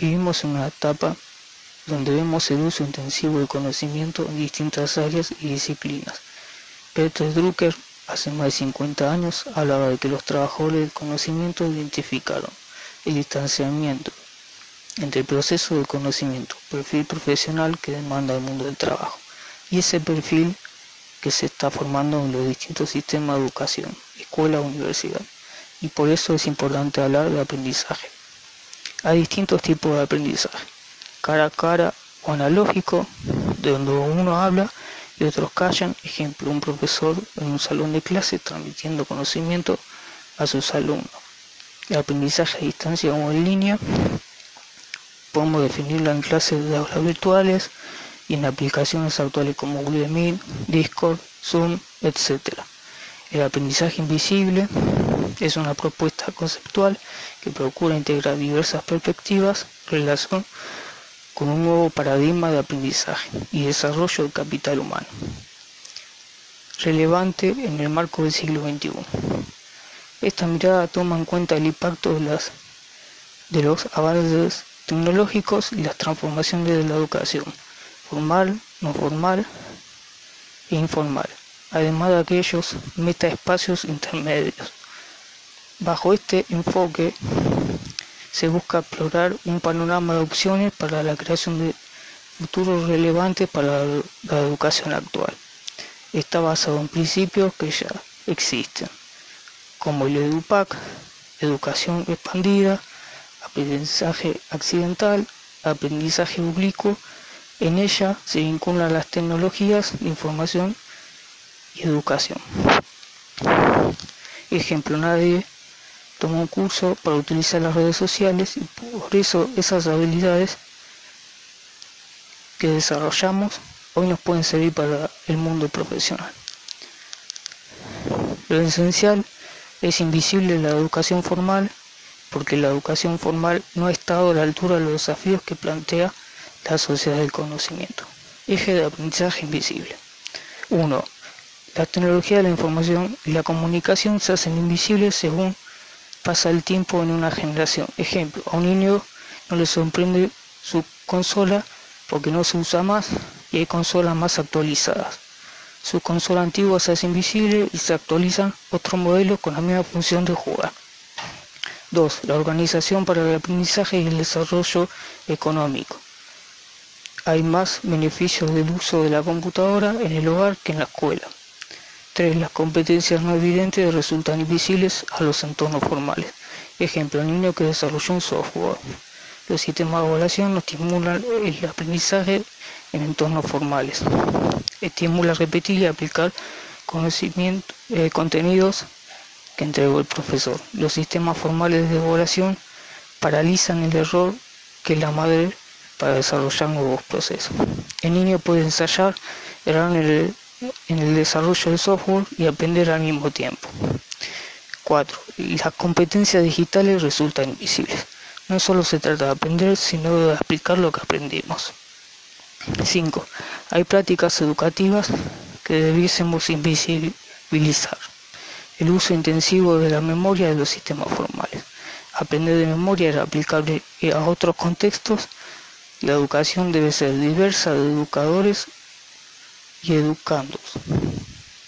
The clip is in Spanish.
Vivimos en una etapa donde vemos el uso intensivo del conocimiento en distintas áreas y disciplinas. Peter Drucker, hace más de 50 años, hablaba de que los trabajadores del conocimiento identificaron el distanciamiento entre el proceso del conocimiento, perfil profesional que demanda el mundo del trabajo, y ese perfil que se está formando en los distintos sistemas de educación, escuela, universidad. Y por eso es importante hablar de aprendizaje. Hay distintos tipos de aprendizaje, cara a cara o analógico, de donde uno habla y otros callan. Ejemplo, un profesor en un salón de clase transmitiendo conocimiento a sus alumnos. El aprendizaje a distancia o en línea podemos definirlo en clases de aulas virtuales y en aplicaciones actuales como Google Meet, Discord, Zoom, etc. El aprendizaje invisible es una propuesta conceptual que procura integrar diversas perspectivas en relación con un nuevo paradigma de aprendizaje y desarrollo del capital humano, relevante en el marco del siglo XXI. Esta mirada toma en cuenta el impacto de, de los avances tecnológicos y las transformaciones de la educación, formal, no formal e informal, además de aquellos metaespacios intermedios. Bajo este enfoque se busca explorar un panorama de opciones para la creación de futuros relevantes para la educación actual. Está basado en principios que ya existen, como el EduPAC, educación expandida, aprendizaje accidental, aprendizaje oblicuo. En ella se vinculan las tecnologías de información y educación. Ejemplo, nadie toma un curso para utilizar las redes sociales y por eso esas habilidades que desarrollamos hoy nos pueden servir para el mundo profesional. Lo esencial es invisible la educación formal porque la educación formal no ha estado a la altura de los desafíos que plantea la sociedad del conocimiento. Eje de aprendizaje invisible. 1. La tecnología de la información y la comunicación se hacen invisibles según pasa el tiempo en una generación. Ejemplo, a un niño no le sorprende su consola porque no se usa más y hay consolas más actualizadas. Su consola antigua se hace invisible y se actualizan otros modelos con la misma función de jugar. 2. La organización para el aprendizaje y el desarrollo económico. Hay más beneficios del uso de la computadora en el hogar que en la escuela. 3. Las competencias no evidentes resultan invisibles a los entornos formales. Ejemplo, el niño que desarrolló un software. Los sistemas de evaluación no estimulan el aprendizaje en entornos formales. Estimula repetir y aplicar conocimiento, eh, contenidos que entregó el profesor. Los sistemas formales de evaluación paralizan el error que la madre para desarrollar nuevos procesos. El niño puede ensayar, errar en el en el desarrollo del software y aprender al mismo tiempo. 4. Las competencias digitales resultan invisibles. No solo se trata de aprender, sino de explicar lo que aprendimos. 5. Hay prácticas educativas que debiésemos invisibilizar. El uso intensivo de la memoria de los sistemas formales. Aprender de memoria era aplicable a otros contextos. La educación debe ser diversa de educadores y educándolos.